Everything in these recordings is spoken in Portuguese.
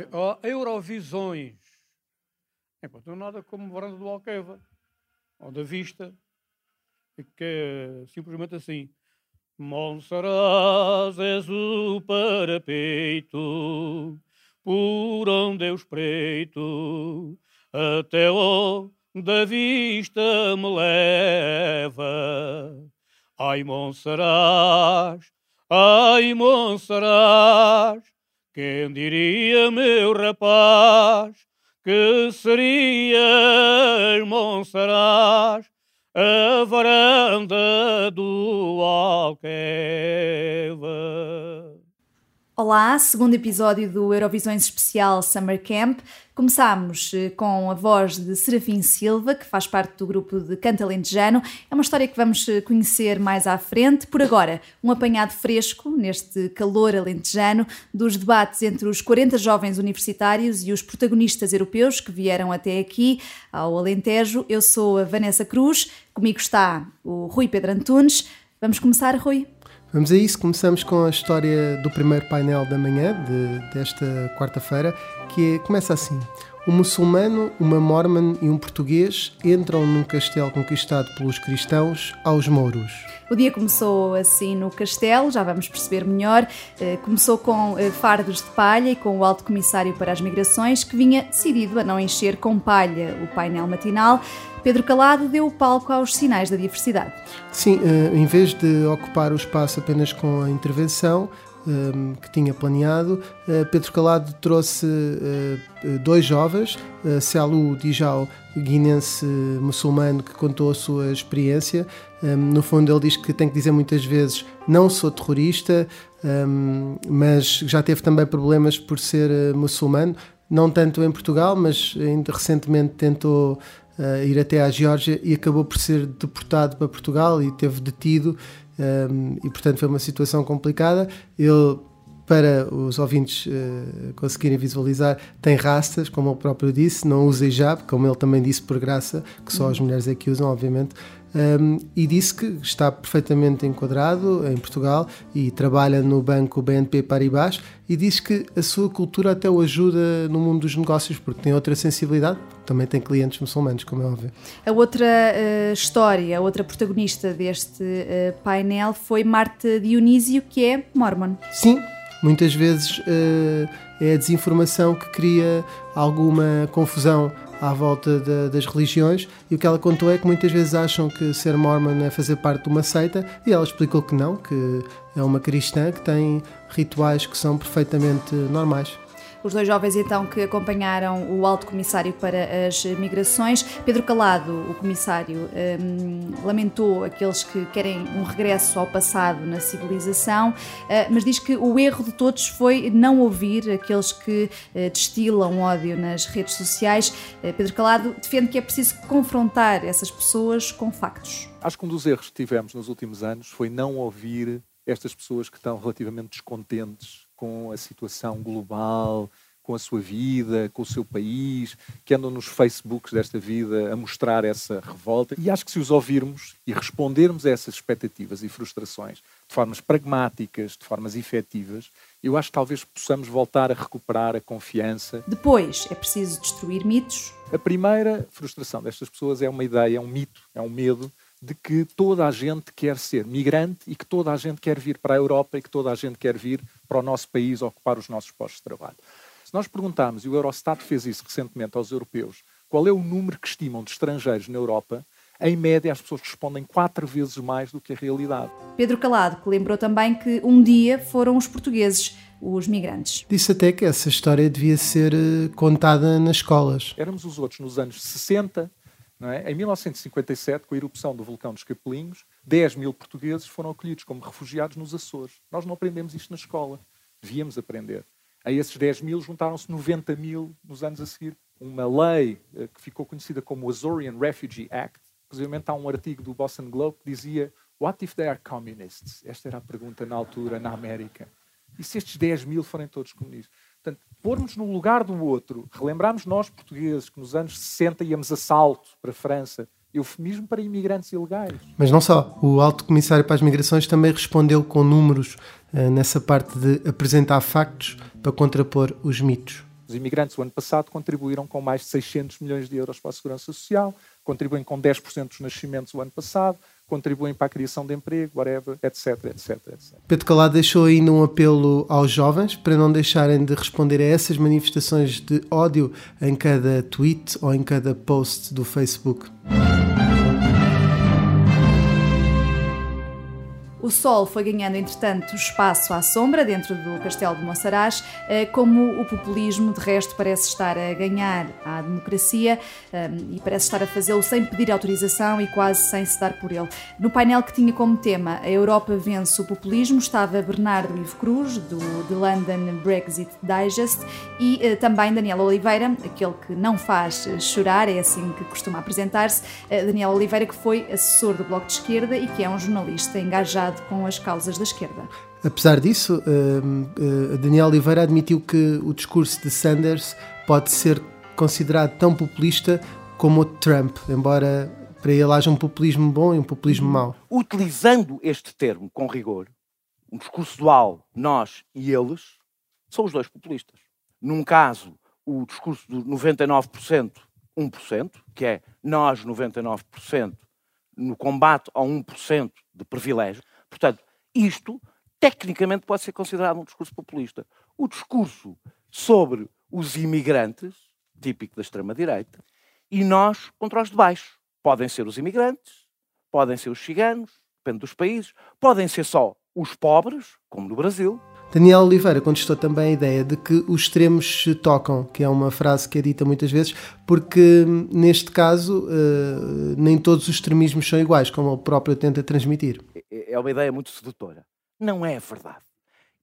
uh, Eurovisões. É, pá, não nada como Varanda do Alqueva, ou da Vista, que é simplesmente assim. Monsaraz és o parapeito, por onde eu espreito, até onde vista me leva. Ai, Monsaraz, ai, Monsaraz, quem diria, meu rapaz, que serias Monsaraz, a varanda do Alqueva. Olá, segundo episódio do Eurovisões Especial Summer Camp. Começámos eh, com a voz de Serafim Silva, que faz parte do grupo de Canta Alentejano. É uma história que vamos eh, conhecer mais à frente. Por agora, um apanhado fresco, neste calor alentejano, dos debates entre os 40 jovens universitários e os protagonistas europeus que vieram até aqui, ao Alentejo. Eu sou a Vanessa Cruz, comigo está o Rui Pedro Antunes. Vamos começar, Rui? Vamos a isso, começamos com a história do primeiro painel da manhã, de, desta quarta-feira, que começa assim. Um muçulmano, uma mormon e um português entram num castelo conquistado pelos cristãos aos mouros. O dia começou assim no castelo, já vamos perceber melhor. Eh, começou com eh, fardos de palha e com o alto comissário para as migrações, que vinha decidido a não encher com palha o painel matinal. Pedro Calado deu o palco aos sinais da diversidade. Sim, eh, em vez de ocupar o espaço apenas com a intervenção, eh, que tinha planeado, eh, Pedro Calado trouxe dois jovens, Celu Dijal, guinense muçulmano, que contou a sua experiência. No fundo, ele diz que tem que dizer muitas vezes: não sou terrorista, mas já teve também problemas por ser muçulmano. Não tanto em Portugal, mas ainda recentemente tentou uh, ir até à Geórgia e acabou por ser deportado para Portugal e teve detido um, e portanto foi uma situação complicada. Ele para os ouvintes uh, conseguirem visualizar, tem rastas, como ele próprio disse, não usa hijab, como ele também disse por graça, que só as mulheres é que usam, obviamente, um, e disse que está perfeitamente enquadrado em Portugal e trabalha no banco BNP Paribas e diz que a sua cultura até o ajuda no mundo dos negócios porque tem outra sensibilidade, também tem clientes muçulmanos, como é óbvio. A outra uh, história, a outra protagonista deste uh, painel foi Marta Dionísio, que é mormon. Sim, muitas vezes uh, é a desinformação que cria alguma confusão à volta de, das religiões e o que ela contou é que muitas vezes acham que ser mormon é fazer parte de uma seita e ela explicou que não, que é uma cristã que tem rituais que são perfeitamente normais. Os dois jovens, então, que acompanharam o Alto Comissário para as Migrações. Pedro Calado, o comissário, um, lamentou aqueles que querem um regresso ao passado na civilização, uh, mas diz que o erro de todos foi não ouvir aqueles que uh, destilam ódio nas redes sociais. Uh, Pedro Calado defende que é preciso confrontar essas pessoas com factos. Acho que um dos erros que tivemos nos últimos anos foi não ouvir estas pessoas que estão relativamente descontentes com a situação global, com a sua vida, com o seu país, que andam nos Facebooks desta vida a mostrar essa revolta. E acho que se os ouvirmos e respondermos a essas expectativas e frustrações de formas pragmáticas, de formas efetivas, eu acho que talvez possamos voltar a recuperar a confiança. Depois, é preciso destruir mitos. A primeira frustração destas pessoas é uma ideia, é um mito, é um medo de que toda a gente quer ser migrante e que toda a gente quer vir para a Europa e que toda a gente quer vir para o nosso país ocupar os nossos postos de trabalho. Se nós perguntarmos, e o Eurostat fez isso recentemente aos europeus, qual é o número que estimam de estrangeiros na Europa, em média as pessoas respondem quatro vezes mais do que a realidade. Pedro Calado, que lembrou também que um dia foram os portugueses os migrantes. Disse até que essa história devia ser eh, contada nas escolas. Éramos os outros nos anos 60, é? Em 1957, com a erupção do vulcão dos Capelinhos, 10 mil portugueses foram acolhidos como refugiados nos Açores. Nós não aprendemos isto na escola. Devíamos aprender. A esses 10 mil juntaram-se 90 mil nos anos a seguir. Uma lei eh, que ficou conhecida como o Azorian Refugee Act. Inclusive, há um artigo do Boston Globe que dizia What if they are communists? Esta era a pergunta na altura, na América. E se estes 10 mil forem todos comunistas? Portanto, pormos no lugar do outro, relembrarmos nós portugueses que nos anos 60 íamos a salto para a França, eufemismo para imigrantes ilegais. Mas não só. O Alto Comissário para as Migrações também respondeu com números uh, nessa parte de apresentar factos para contrapor os mitos. Os imigrantes, o ano passado, contribuíram com mais de 600 milhões de euros para a Segurança Social, contribuem com 10% dos nascimentos o ano passado, contribuem para a criação de emprego, whatever, etc, etc, etc. Pedro Calado deixou ainda um apelo aos jovens para não deixarem de responder a essas manifestações de ódio em cada tweet ou em cada post do Facebook. O sol foi ganhando, entretanto, espaço à sombra dentro do castelo de Monsaraz, eh, como o populismo, de resto, parece estar a ganhar à democracia eh, e parece estar a fazê-lo sem pedir autorização e quase sem se dar por ele. No painel que tinha como tema A Europa vence o populismo, estava Bernardo Ivo Cruz, do The London Brexit Digest, e eh, também Daniel Oliveira, aquele que não faz chorar, é assim que costuma apresentar-se. Daniel Oliveira, que foi assessor do Bloco de Esquerda e que é um jornalista engajado com as causas da esquerda. Apesar disso, uh, uh, Daniel Oliveira admitiu que o discurso de Sanders pode ser considerado tão populista como o de Trump, embora para ele haja um populismo bom e um populismo mau. Utilizando este termo com rigor, um discurso dual, nós e eles, são os dois populistas. Num caso, o discurso do 99%, 1%, que é nós 99% no combate ao 1% de privilégio. Portanto, isto tecnicamente pode ser considerado um discurso populista. O discurso sobre os imigrantes, típico da extrema-direita, e nós contra os de baixo. Podem ser os imigrantes, podem ser os ciganos, depende dos países, podem ser só os pobres, como no Brasil, Daniel Oliveira contestou também a ideia de que os extremos se tocam, que é uma frase que é dita muitas vezes, porque neste caso uh, nem todos os extremismos são iguais, como ele próprio tenta transmitir. É, é uma ideia muito sedutora. Não é verdade.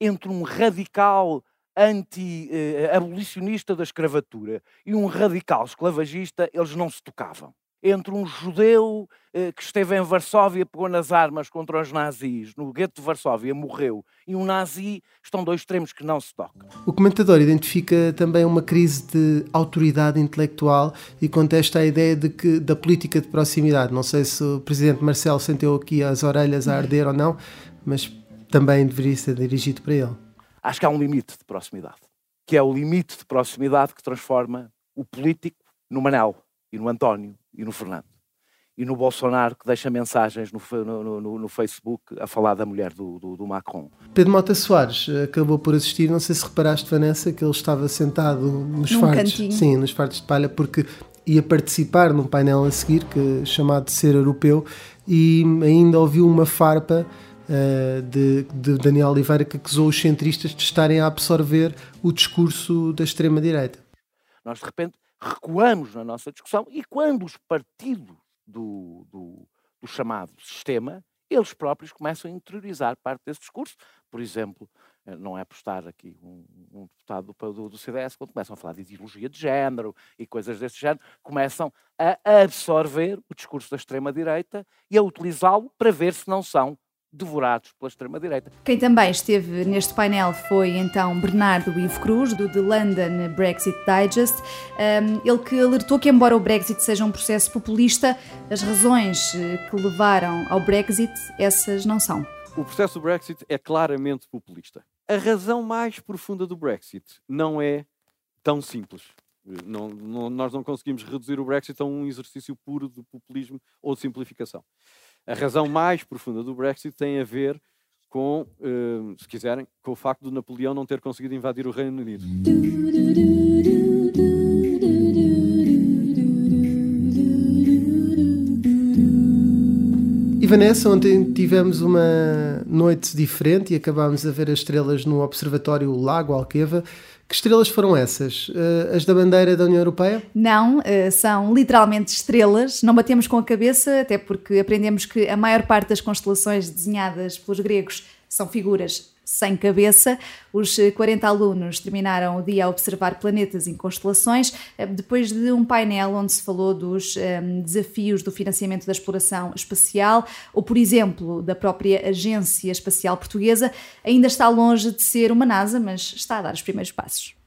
Entre um radical anti-abolicionista uh, da escravatura e um radical esclavagista, eles não se tocavam entre um judeu eh, que esteve em Varsóvia, pegou nas armas contra os nazis, no gueto de Varsóvia, morreu, e um nazi, estão dois extremos que não se tocam. O comentador identifica também uma crise de autoridade intelectual e contesta a ideia de que, da política de proximidade. Não sei se o presidente Marcelo sentiu aqui as orelhas a arder ou não, mas também deveria ser dirigido para ele. Acho que há um limite de proximidade, que é o limite de proximidade que transforma o político no Manel e no António e no Fernando. E no Bolsonaro, que deixa mensagens no, no, no, no Facebook a falar da mulher do, do, do, Macron. Pedro Mota Soares eh, acabou por assistir, não sei se reparaste, Vanessa, que ele estava sentado nos Num. Cantinho. Sim, nos fardos de palha, porque ia participar num painel a seguir, que, chamado de Ser Europeu, e ainda ouviu uma farpa uh, de, de Daniel Oliveira que acusou os centristas de estarem a absorver o discurso da extrema-direita. Nós, de repente, recuamos na nossa discussão e quando os partidos do, do, do, chamado sistema, eles próprios começam a interiorizar parte desse discurso. Por exemplo, eh, não é por estar aqui um, um deputado do, do, CDS, quando começam a falar de ideologia de género e coisas desse género, começam a absorver o discurso da extrema-direita e a utilizá-lo para ver se não são devorados pela extrema-direita. Quem também esteve neste painel foi então Bernardo Ivo Cruz, do The London Brexit Digest. Um, ele que alertou que, embora o Brexit seja um processo populista, as razões eh, que levaram ao Brexit, essas não são. O processo do Brexit é claramente populista. A razão mais profunda do Brexit não é tão simples. Não, não, nós não conseguimos reduzir o Brexit a um exercício puro de populismo ou de simplificação. A razão mais profunda do Brexit tem a ver com, uh, se quiserem, com o facto de Napoleão não ter conseguido invadir o Reino Unido. E Vanessa, ontem tivemos uma noite diferente e acabámos a ver as estrelas no Observatório Lago Alqueva. Que estrelas foram essas? Uh, as da bandeira da União Europeia? Não, uh, são literalmente estrelas. Não batemos com a cabeça, até porque aprendemos que a maior parte das constelações desenhadas pelos gregos são figuras sem cabeça. Os 40 alunos terminaram o dia a observar planetas e constelações, eh, depois de um painel onde se falou dos um, ehm, desafios do financiamento da exploração espacial, ou, por exemplo, da própria Agência Espacial Portuguesa. Ainda está longe de ser uma NASA, mas está a dar os primeiros passos.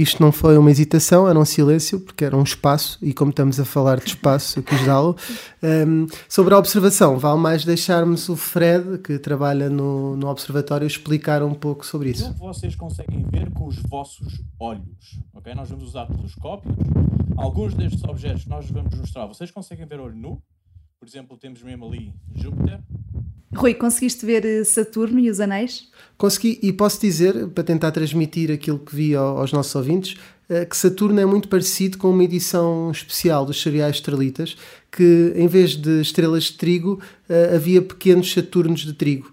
Isto não foi uma hesitação, era um silêncio, porque era um espaço, e como estamos a falar de espaço, eu quis dá-lo. Um, sobre a observação, vale mais deixarmos o Fred, que trabalha no, no Observatório, explicar um pouco sobre isso. Que vocês conseguem ver com os vossos olhos. Okay? Nós vamos usar telescópios. Alguns destes objetos nós vamos mostrar. Vocês conseguem ver olho nu? Por exemplo, temos mesmo ali Júpiter. Rui, conseguiste ver eh, Saturno e os anéis? Consegui, e posso dizer, para tentar transmitir aquilo que vi aos nossos ouvintes, eh, que Saturno é muito parecido com uma edição especial dos cereais estrelitas, que em vez de estrelas de trigo, eh, havia pequenos Saturnos de trigo.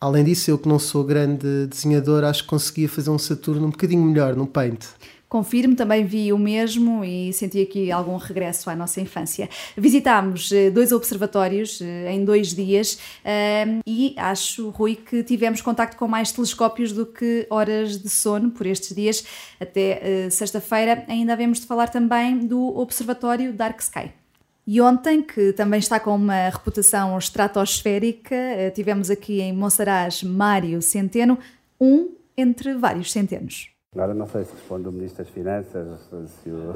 Além disso, eu que não sou grande desenhador, acho que conseguia fazer um Saturno um bocadinho melhor no Paint. Confirmo, também vi o mesmo e senti aqui algum regresso à nossa infância. Visitámos eh, dois observatórios eh, em dois dias eh, e acho, Rui, que tivemos contacto com mais telescópios do que horas de sono por estes dias. Até sexta-feira ainda havemos de falar também do Observatório Dark Sky. E ontem, que também está com uma reputação estratosférica, tivemos aqui em Monsaraz Mário Centeno, um entre vários centenos. Agora não sei se responde o Ministro das Finanças, se o, se o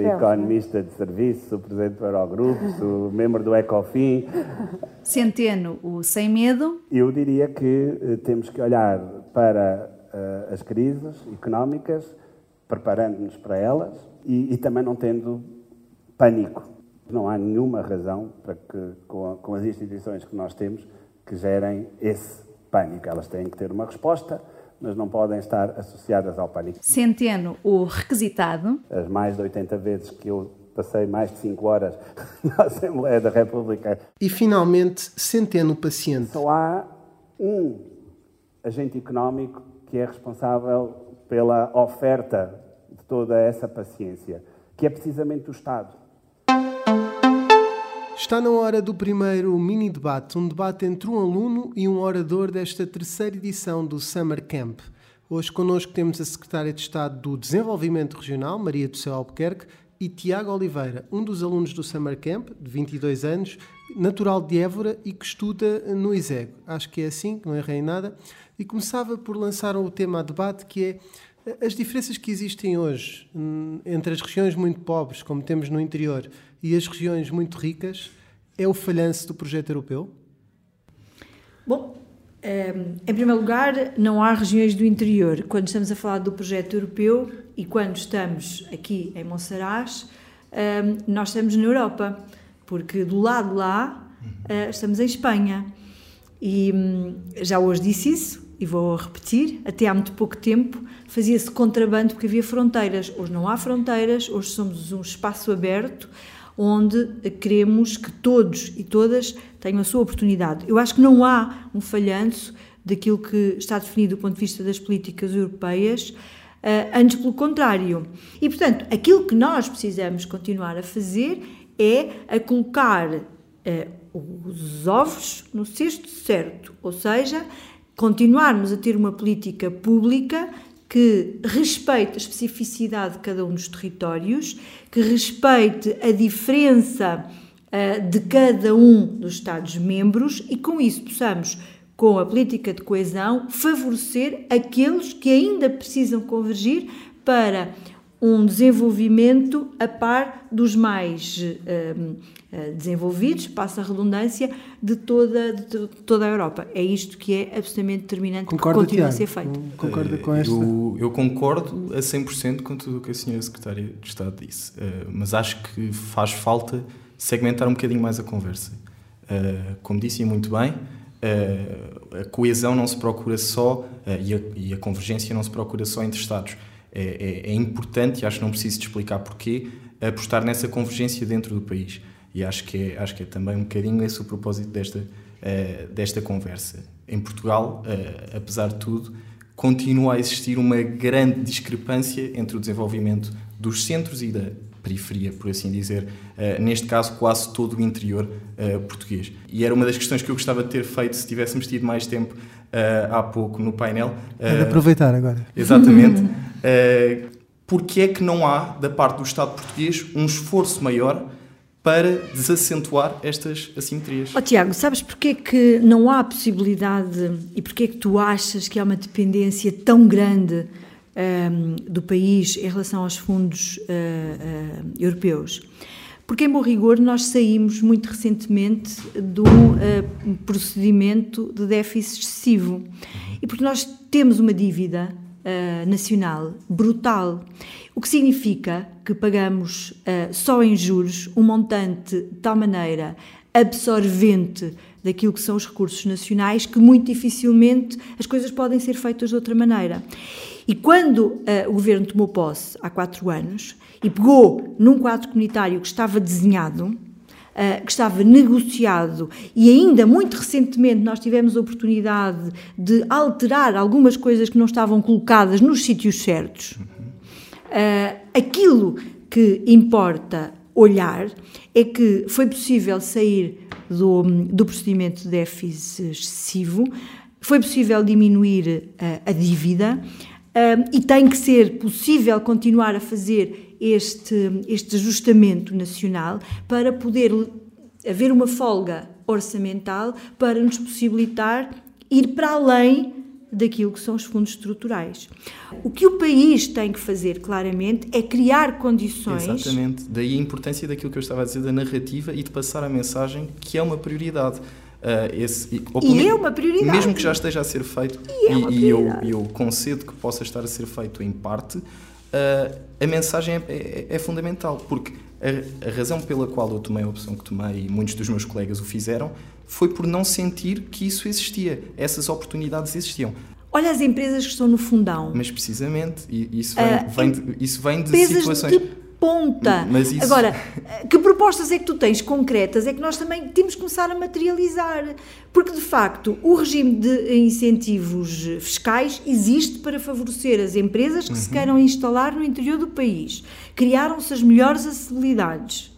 economista de serviço, se o Presidente do Eurogrupo, se o membro do ECOFIN. Centeno, o sem medo. Eu diria que eh, temos que olhar para uh, as crises económicas, preparando-nos para elas e, e, também não tendo pânico. Não há nenhuma razão para que, com, com as instituições que nós temos, que gerem esse pânico. Elas têm que ter uma resposta mas não podem estar associadas ao pânico. Centeno, o requisitado. As mais de 80 vezes que eu passei mais de 5 horas na Assembleia da República. E finalmente, Centeno, o paciente. Só há um agente económico que é responsável pela oferta de toda essa paciência, que é precisamente o Estado. Está na hora do primeiro mini debate, um debate entre um aluno e um orador desta terceira edição do Summer Camp. Hoje connosco temos a Secretária de Estado do Desenvolvimento Regional, Maria do Céu Albuquerque, e Tiago Oliveira, um dos alunos do Summer Camp, de 22 anos, natural de Évora e que estuda no ISEG. Acho que é assim, não errei em nada. E começava por lançar o tema a debate, que é as diferenças que existem hoje hum, entre as regiões muito pobres, como temos no interior, e as regiões muito ricas, é o falhanço do projeto europeu? Bom, ehm, em primeiro lugar, não há regiões do interior. Quando estamos a falar do projeto europeu e quando estamos aqui em Monsaraz, ehm, nós estamos na Europa, porque do lado de lá eh, estamos em Espanha. E hum, já hoje disse isso, e vou repetir, até há muito pouco tempo fazia-se contrabando porque havia fronteiras. Hoje não há fronteiras, hoje somos um espaço aberto onde queremos que todos e todas tenham a sua oportunidade. Eu acho que não há um falhanço daquilo que está definido do ponto de vista das políticas europeias, eh, antes pelo contrário. E, portanto, aquilo que nós precisamos continuar a fazer é a colocar uh, os ovos no cesto certo, ou seja, continuarmos a ter uma política pública que respeite a especificidade de cada um dos territórios, que respeite a diferença uh, de cada um dos Estados-membros e com isso possamos, com a política de coesão, favorecer aqueles que ainda precisam convergir para um desenvolvimento a par dos mais uh, desenvolvidos, passa a redundância, de toda, de toda a Europa. É isto que é absolutamente determinante Concorda, que continue a ser feito. Concorda com esta? Eu, eu, concordo a 100% com tudo o que a senhora Secretária de Estado disse, uh, mas acho que faz falta segmentar um bocadinho mais a conversa. Uh, como disse muito bem, uh, a coesão não se procura só e a, e, a, convergência não se procura só entre Estados é, é, é importante, e acho que não preciso te explicar porquê, apostar nessa convergência dentro do país. E acho que é, acho que é também um bocadinho esse o propósito desta, uh, desta conversa. Em Portugal, uh, apesar de tudo, continua a existir uma grande discrepância entre o desenvolvimento dos centros e da periferia, por assim dizer, uh, neste caso quase todo o interior português. E era uma das questões que eu gostava de ter feito se tivéssemos tido mais tempo há pouco no painel. É de aproveitar agora. Exatamente. uh, porque é que não há, da parte do Estado português, um esforço maior para desacentuar estas assimetrias. Oh, Tiago, sabes porquê que não há possibilidade e porquê que tu achas que há uma dependência tão grande um, do país em relação aos fundos uh, uh, europeus? Porque, em bom rigor, nós saímos muito recentemente de um uh, procedimento de déficit excessivo. E porque nós temos uma dívida uh, nacional brutal. O que significa que pagamos uh, só em juros um montante de tal maneira absorvente daquilo que são os recursos nacionais que muito dificilmente as coisas podem ser feitas de outra maneira. E quando uh, o governo tomou posse há quatro anos e pegou num quadro comunitário que estava desenhado, Uh, que estava negociado e ainda muito recentemente nós tivemos a oportunidade de alterar algumas coisas que não estavam colocadas nos sítios certos. Uh, aquilo que importa olhar é que foi possível sair do, do procedimento de déficit excessivo, foi possível diminuir a dívida e tem que ser possível continuar a fazer este, este ajustamento nacional para poder haver uma folga orçamental para nos possibilitar ir para além daquilo que são os fundos estruturais. O que o país tem que fazer, claramente, é criar condições. Exatamente. Daí a importância daquilo que eu estava a dizer da narrativa e de passar a mensagem que é uma prioridade. Uh, esse, e é uma prioridade. Mesmo que já esteja a ser feito, e, é e, e eu, eu, concedo que possa estar a ser feito em parte, uh, a mensagem é, é, é fundamental, porque a, a, razão pela qual eu tomei a opção que tomei e muitos dos meus colegas o fizeram foi por não sentir que isso existia, essas oportunidades existiam. Olha as empresas que estão no fundão. Mas precisamente, isso vem, uh, vem de, isso vem de situações. De ponta. Isso... Agora, que propostas é que tu tens concretas? É que nós também temos que começar a materializar. Porque, de facto, o regime de incentivos fiscais existe para favorecer as empresas que uhum. se queiram instalar no interior do país. Criaram-se as melhores acessibilidades.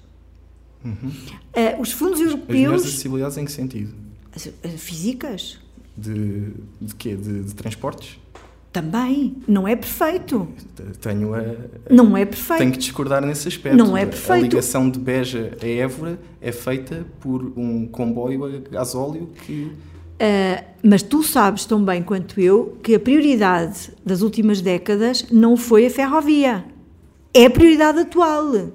Uhum. Uh, os fundos europeus. As melhores acessibilidades em que sentido? Físicas. De, de quê? de, de transportes? Também, não é perfeito. Tenho a, não é perfeito. Tenho que discordar nesse aspecto. Não é perfeito. A ligação de Beja a Évora é feita por um comboio a gasóleo que. Uh, mas tu sabes tão bem quanto eu que a prioridade das últimas décadas não foi a ferrovia. É a prioridade atual.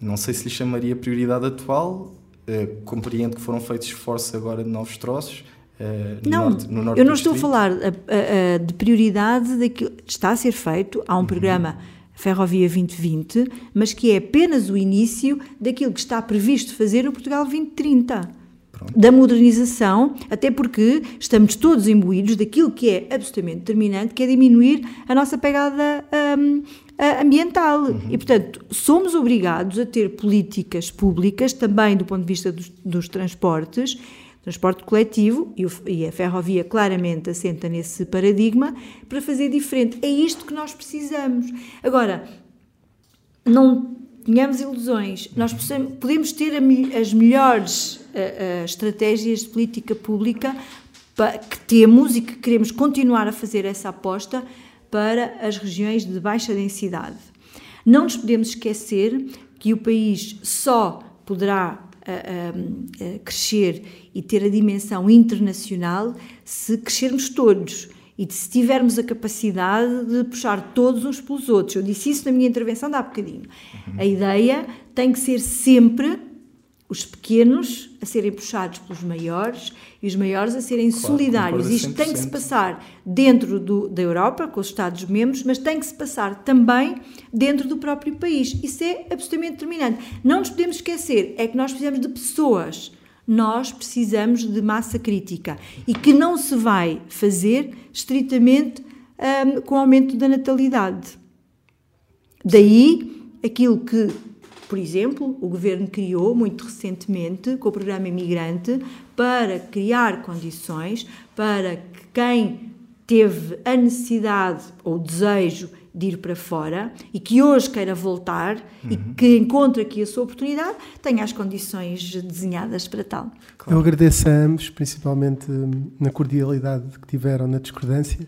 Não sei se lhe chamaria prioridade atual. Uh, compreendo que foram feitos esforços agora de novos troços Uh, não, norte, no norte eu não estou a falar a, a, a, de prioridade daquilo está a ser feito. Há um uhum. programa Ferrovia 2020, mas que é apenas o início daquilo que está previsto fazer no Portugal 2030. Pronto. Da modernização, até porque estamos todos imbuídos daquilo que é absolutamente determinante, que é diminuir a nossa pegada um, ambiental. Uhum. E, portanto, somos obrigados a ter políticas públicas, também do ponto de vista dos, dos transportes, transporte coletivo, e, a ferrovia claramente assenta nesse paradigma, para fazer diferente. É isto que nós precisamos. Agora, não tenhamos ilusões, nós podemos ter as melhores uh, uh, estratégias de política pública que temos e que queremos continuar a fazer essa aposta para as regiões de baixa densidade. Não nos podemos esquecer que o país só poderá a, a, crescer e ter a dimensão internacional se crescermos todos e se tivermos a capacidade de puxar todos uns pelos outros. Eu disse isso na minha intervenção de há bocadinho. Uhum. A ideia tem que ser sempre os pequenos a serem puxados pelos maiores e os maiores a serem claro, solidários. Isto tem que se passar dentro do, da Europa, com os Estados-membros, mas tem que se passar também dentro do próprio país. Isso é absolutamente determinante. Não nos podemos esquecer, é que nós precisamos de pessoas. Nós precisamos de massa crítica e que não se vai fazer estritamente um, com o aumento da natalidade. Daí aquilo que por exemplo, o governo criou muito recentemente, com o programa Imigrante, para criar condições para que quem teve a necessidade ou o desejo de ir para fora e que hoje queira voltar uhum. e que encontre aqui a sua oportunidade, tenha as condições desenhadas para tal. Claro. Eu agradeço a ambos, principalmente hum, na cordialidade que tiveram na discordância.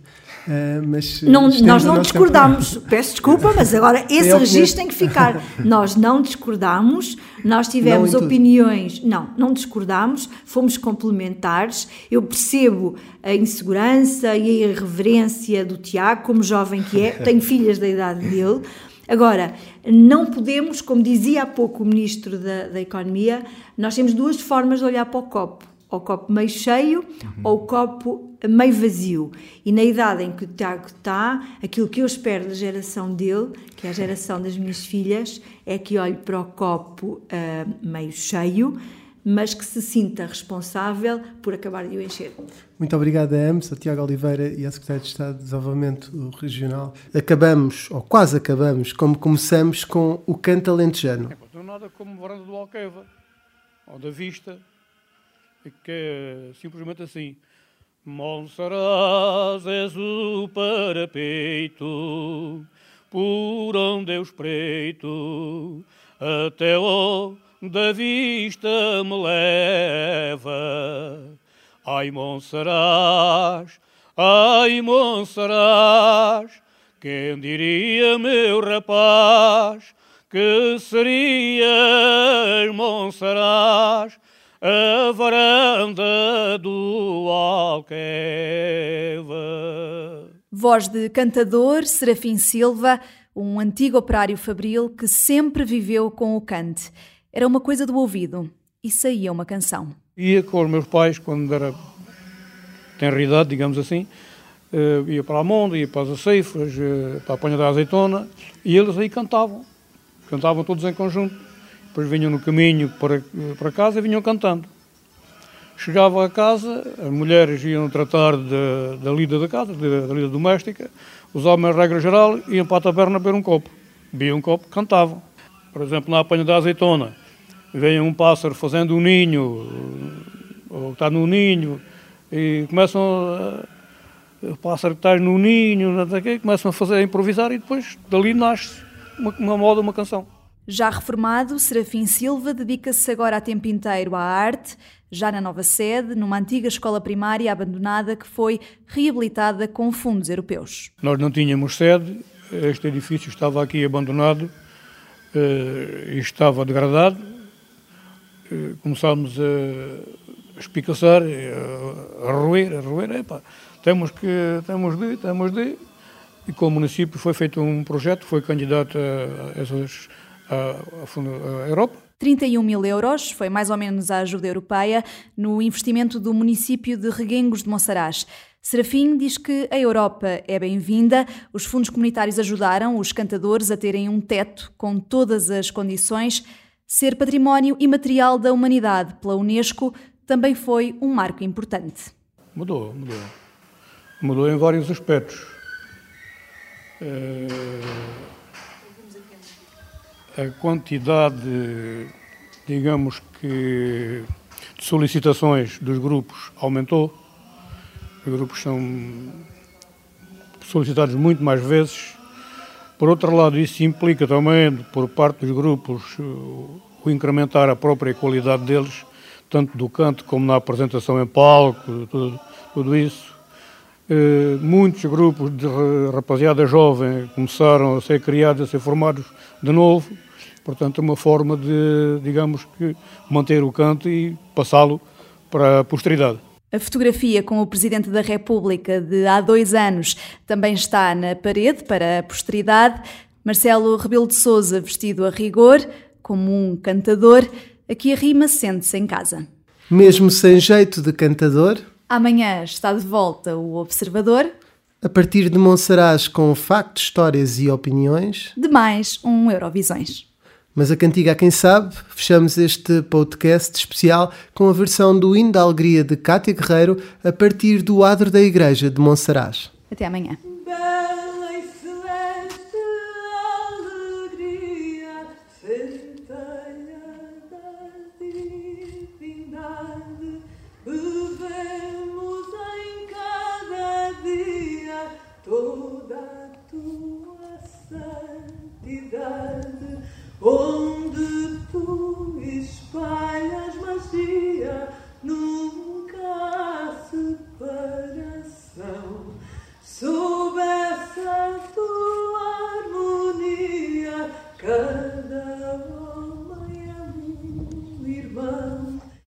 Uh, mas não, nós não discordamos, peço desculpa, mas agora esse é registro tem que ficar. nós não discordamos, nós tivemos não opiniões, não, não discordamos, fomos complementares. Eu percebo a insegurança e a irreverência do Tiago, como jovem que é, tenho filhas da idade dele. Agora, não podemos, como dizia há pouco o Ministro da, da Economia, nós temos duas formas de olhar para o copo. O copo meio cheio uhum. ou o copo meio vazio. E na idade em que o Tiago está, aquilo que eu espero da geração dele, que é a geração das minhas filhas, é que olhe para o copo uh, meio cheio, mas que se sinta responsável por acabar de o encher. Muito obrigado a ambos, a Tiago Oliveira e a Secretária de Estado de Desenvolvimento Regional. Acabamos, ou quase acabamos, como começamos, com o canto alentejano. Não é nada como Varanda do Alqueva, ou da Vista, que é simplesmente assim. Monsaraz és o parapeito, por onde eu espreito, até o da vista me leva. Ai, Monsaraz, ai, Monsaraz, quem diria, meu rapaz, que serias, Monsaraz, a varanda do Alqueva. Voz de cantador Serafim Silva, um antigo operário fabril que sempre viveu com o cante. Era uma coisa do ouvido e saía uma canção. Ia com os meus pais quando era tenra idade, digamos assim, uh, ia para a Monda, ia para as aceifas, uh, para a Panha da Azeitona, e eles aí cantavam. Cantavam todos em conjunto. Depois vinham no caminho para, para casa e vinham cantando. Chegava a casa, as mulheres iam tratar da lida da casa, da lida doméstica, os homens, regra geral, iam para a taberna beber um copo. Bebiam um copo, cantavam. Por exemplo, na apanha da azeitona, vem um pássaro fazendo um ninho, ou está no ninho, e começam a, o pássaro que está no ninho, começam a fazer a improvisar e depois dali nasce uma, uma moda, uma canção. Já reformado, Serafim Silva dedica-se agora a tempo inteiro à arte, já na nova sede, numa antiga escola primária abandonada que foi reabilitada com fundos europeus. Nós não tínhamos sede, este edifício estava aqui abandonado uh, e estava degradado. Uh, começámos a espicaçar, a, a roer, a roer, epa, temos que, temos de, temos de. E com o município foi feito um projeto, foi candidato a essas a, a, a Europa. 31 mil euros foi mais ou menos a ajuda europeia no investimento do município de Reguengos de Monsaraz. Serafim diz que a Europa é bem-vinda, os fundos comunitários ajudaram os cantadores a terem um teto com todas as condições. Ser património imaterial da humanidade pela Unesco também foi um marco importante. Mudou, mudou. Mudou em vários aspectos. A quantidade, digamos que, de solicitações dos grupos aumentou os grupos são solicitados muito mais vezes. Por outro lado, isso implica também, por parte dos grupos, o incrementar a própria qualidade deles, tanto do canto como na apresentação em palco, tudo, tudo isso. Eh, muitos grupos de rapaziada jovem começaram a ser criados, a ser formados de novo. Portanto, é uma forma de, digamos que, manter o canto e passá-lo para a posteridade. A fotografia com o Presidente da República de há dois anos também está na parede para a posteridade. Marcelo Rebelo de Souza, vestido a rigor, como um cantador, aqui a rima sente-se em casa. Mesmo sem jeito de cantador. Amanhã está de volta o Observador. A partir de Monsaraz com factos, histórias e opiniões. De mais um Eurovisões. Mas a cantiga a quem sabe, fechamos este podcast especial com a versão do hino da alegria de Cátia Guerreiro a partir do adro da igreja de Monsaraz. Até amanhã.